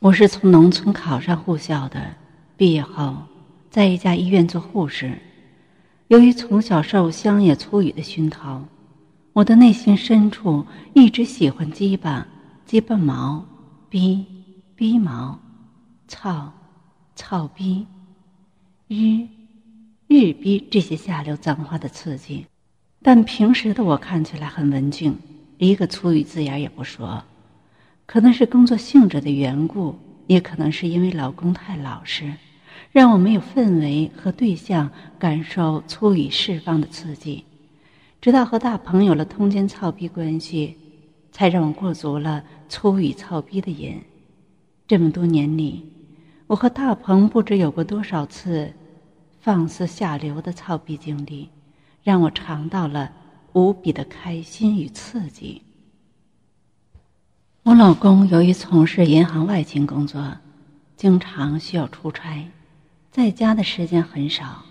我是从农村考上护校的，毕业后在一家医院做护士。由于从小受乡野粗语的熏陶，我的内心深处一直喜欢鸡巴、鸡巴毛、逼、逼毛、操、操逼、日、日逼这些下流脏话的刺激。但平时的我看起来很文静，一个粗语字眼也不说。可能是工作性质的缘故，也可能是因为老公太老实，让我没有氛围和对象感受粗语释放的刺激。直到和大鹏有了通奸操逼关系，才让我过足了粗语操逼的瘾。这么多年里，我和大鹏不知有过多少次放肆下流的操逼经历，让我尝到了无比的开心与刺激。我老公由于从事银行外勤工作，经常需要出差，在家的时间很少。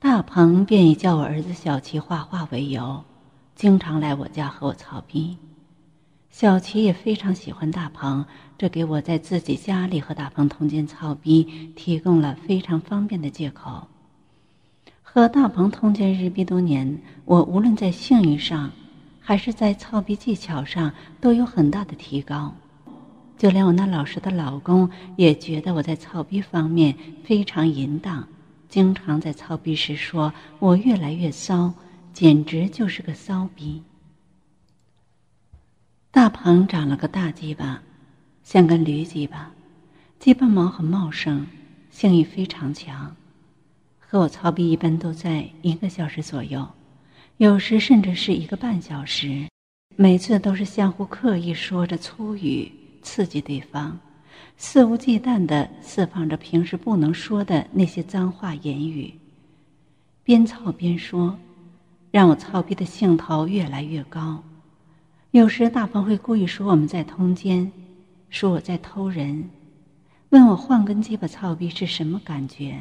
大鹏便以叫我儿子小齐画画为由，经常来我家和我操逼。小齐也非常喜欢大鹏，这给我在自己家里和大鹏通奸操逼提供了非常方便的借口。和大鹏通奸日逼多年，我无论在性欲上。还是在操逼技巧上都有很大的提高，就连我那老实的老公也觉得我在操逼方面非常淫荡，经常在操逼时说我越来越骚，简直就是个骚逼。大鹏长了个大鸡巴，像根驴鸡巴，鸡巴毛很茂盛，性欲非常强，和我操逼一般都在一个小时左右。有时甚至是一个半小时，每次都是相互刻意说着粗语刺激对方，肆无忌惮地释放着平时不能说的那些脏话言语，边操边说，让我操逼的兴头越来越高。有时大鹏会故意说我们在通奸，说我在偷人，问我换根鸡巴操逼是什么感觉，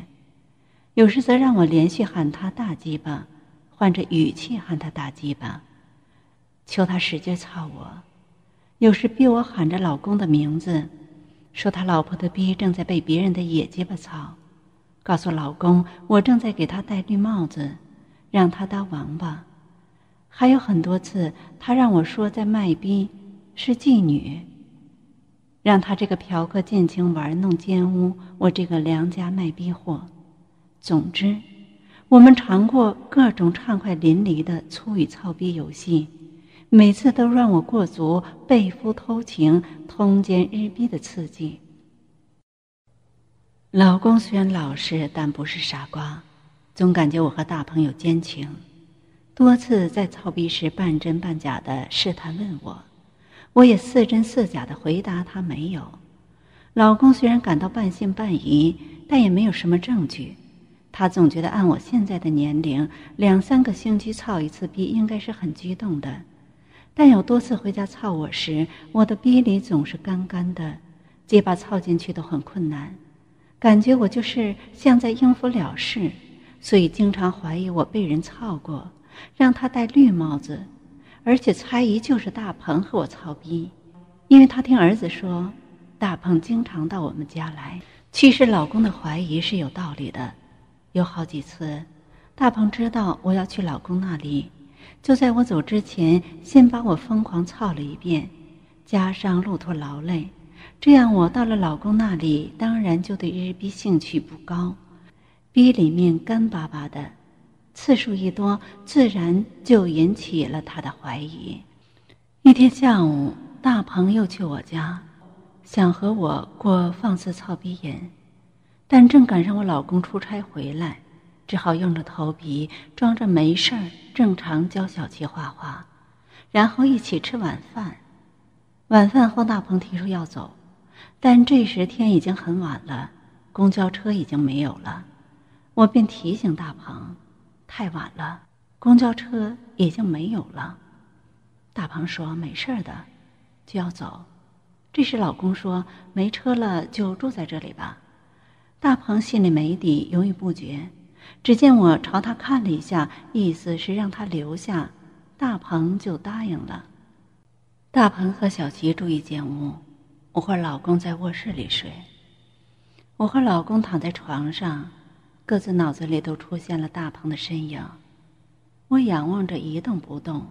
有时则让我连续喊他大鸡巴。换着语气喊他大鸡巴，求他使劲操我；有时逼我喊着老公的名字，说他老婆的逼正在被别人的野鸡巴操；告诉老公我正在给他戴绿帽子，让他当王八。还有很多次，他让我说在卖逼，是妓女，让他这个嫖客尽情玩弄奸污我这个良家卖逼货。总之。我们尝过各种畅快淋漓的粗语操逼游戏，每次都让我过足被夫偷情、通奸日逼的刺激。老公虽然老实，但不是傻瓜，总感觉我和大鹏有奸情，多次在操逼时半真半假的试探问我，我也似真似假的回答他没有。老公虽然感到半信半疑，但也没有什么证据。他总觉得按我现在的年龄，两三个星期操一次逼应该是很激动的，但有多次回家操我时，我的逼里总是干干的，结巴操进去都很困难，感觉我就是像在应付了事，所以经常怀疑我被人操过，让他戴绿帽子，而且猜疑就是大鹏和我操逼，因为他听儿子说，大鹏经常到我们家来。其实老公的怀疑是有道理的。有好几次，大鹏知道我要去老公那里，就在我走之前，先把我疯狂操了一遍，加上路途劳累，这样我到了老公那里，当然就对日逼兴趣不高，逼里面干巴巴的，次数一多，自然就引起了他的怀疑。一天下午，大鹏又去我家，想和我过放肆操逼瘾。但正赶上我老公出差回来，只好硬着头皮装着没事儿，正常教小琪画画，然后一起吃晚饭。晚饭后，大鹏提出要走，但这时天已经很晚了，公交车已经没有了。我便提醒大鹏：“太晚了，公交车已经没有了。”大鹏说：“没事的，就要走。”这时老公说：“没车了，就住在这里吧。”大鹏心里没底，犹豫不决。只见我朝他看了一下，意思是让他留下，大鹏就答应了。大鹏和小琪住一间屋，我和老公在卧室里睡。我和老公躺在床上，各自脑子里都出现了大鹏的身影。我仰望着一动不动，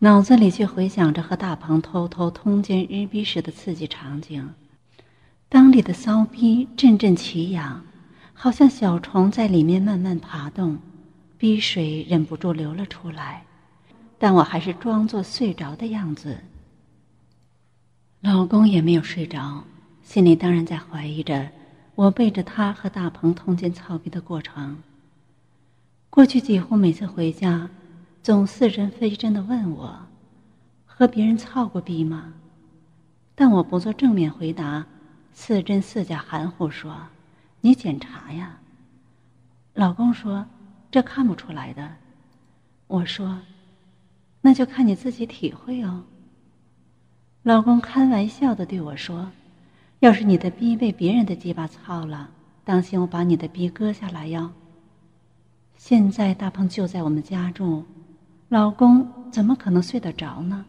脑子里却回想着和大鹏偷偷通奸日逼时的刺激场景。裆里的骚逼阵阵奇痒，好像小虫在里面慢慢爬动，逼水忍不住流了出来。但我还是装作睡着的样子。老公也没有睡着，心里当然在怀疑着我背着他和大鹏通奸操逼的过程。过去几乎每次回家，总似真非真的问我：“和别人操过逼吗？”但我不做正面回答，似真似假含糊说：“你检查呀。”老公说：“这看不出来的。”我说。那就看你自己体会哦。老公开玩笑的对我说：“要是你的逼被别人的鸡巴操了，当心我把你的逼割下来哟。”现在大鹏就在我们家住，老公怎么可能睡得着呢？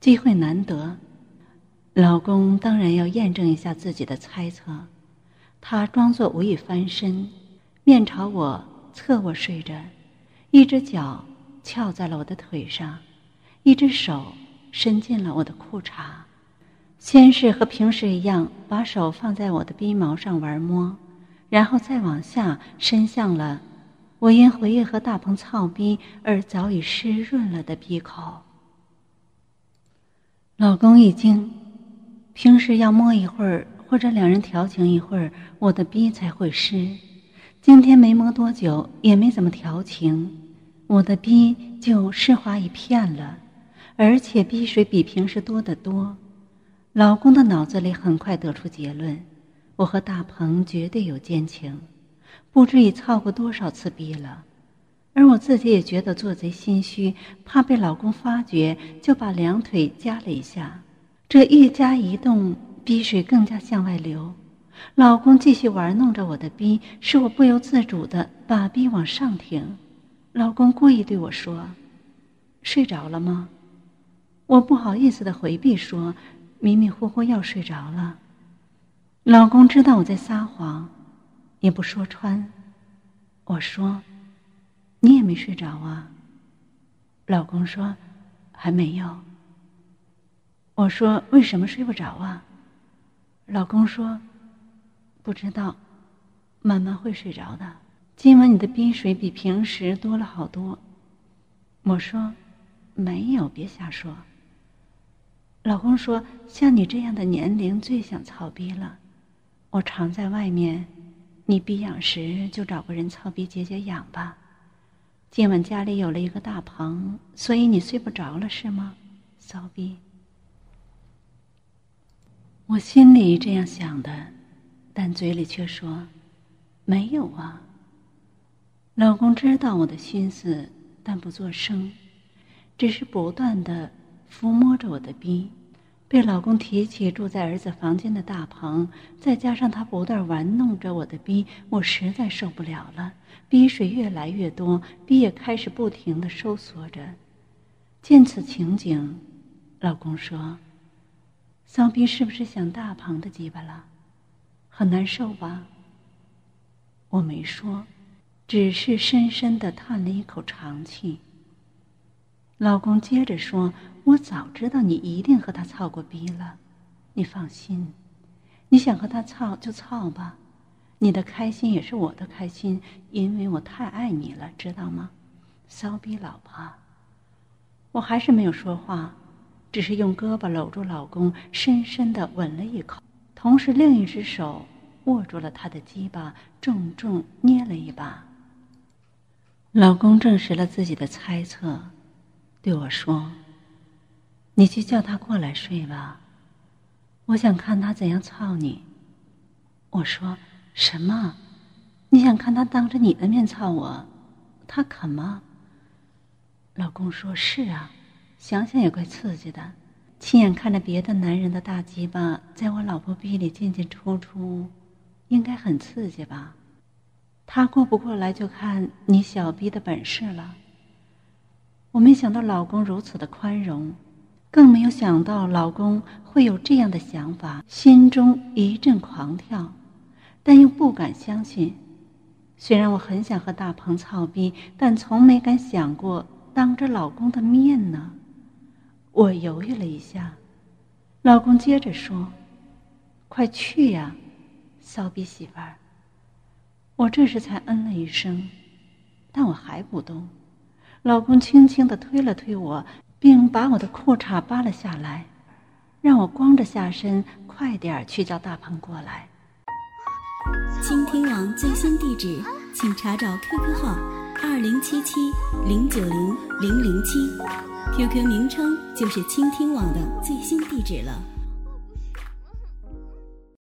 机会难得，老公当然要验证一下自己的猜测。他装作无意翻身，面朝我侧卧睡着，一只脚。翘在了我的腿上，一只手伸进了我的裤衩，先是和平时一样把手放在我的鼻毛上玩摸，然后再往下伸向了我因回忆和大鹏操逼而早已湿润了的鼻口。老公一惊，平时要摸一会儿或者两人调情一会儿，我的逼才会湿，今天没摸多久，也没怎么调情。我的逼就湿滑一片了，而且逼水比平时多得多。老公的脑子里很快得出结论：我和大鹏绝对有奸情，不知已操过多少次逼了。而我自己也觉得做贼心虚，怕被老公发觉，就把两腿夹了一下。这一加一动，逼水更加向外流。老公继续玩弄着我的逼，使我不由自主的把逼往上挺。老公故意对我说：“睡着了吗？”我不好意思的回避说：“迷迷糊糊要睡着了。”老公知道我在撒谎，也不说穿。我说：“你也没睡着啊？”老公说：“还没有。”我说：“为什么睡不着啊？”老公说：“不知道，慢慢会睡着的。”今晚你的冰水比平时多了好多。我说，没有，别瞎说。老公说，像你这样的年龄最想操逼了。我常在外面，你逼痒时就找个人操逼解解痒吧。今晚家里有了一个大棚，所以你睡不着了是吗？骚逼。我心里这样想的，但嘴里却说，没有啊。老公知道我的心思，但不作声，只是不断的抚摸着我的逼。被老公提起住在儿子房间的大棚，再加上他不断玩弄着我的逼，我实在受不了了。逼水越来越多，逼也开始不停的收缩着。见此情景，老公说：“骚逼是不是想大鹏的鸡巴了？很难受吧？”我没说。只是深深的叹了一口长气。老公接着说：“我早知道你一定和他操过逼了，你放心，你想和他操就操吧，你的开心也是我的开心，因为我太爱你了，知道吗？骚逼老婆。”我还是没有说话，只是用胳膊搂住老公，深深的吻了一口，同时另一只手握住了他的鸡巴，重重捏了一把。老公证实了自己的猜测，对我说：“你去叫他过来睡吧，我想看他怎样操你。”我说：“什么？你想看他当着你的面操我？他肯吗？”老公说：“是啊，想想也怪刺激的，亲眼看着别的男人的大鸡巴在我老婆逼里进进出出，应该很刺激吧。”他过不过来，就看你小逼的本事了。我没想到老公如此的宽容，更没有想到老公会有这样的想法，心中一阵狂跳，但又不敢相信。虽然我很想和大鹏操逼，但从没敢想过当着老公的面呢。我犹豫了一下，老公接着说：“快去呀，骚逼媳妇儿。”我这时才嗯了一声，但我还不动。老公轻轻的推了推我，并把我的裤衩扒了下来，让我光着下身快点去叫大鹏过来。倾听网最新地址，请查找 QQ 号二零七七零九零零零七，QQ 名称就是倾听网的最新地址了。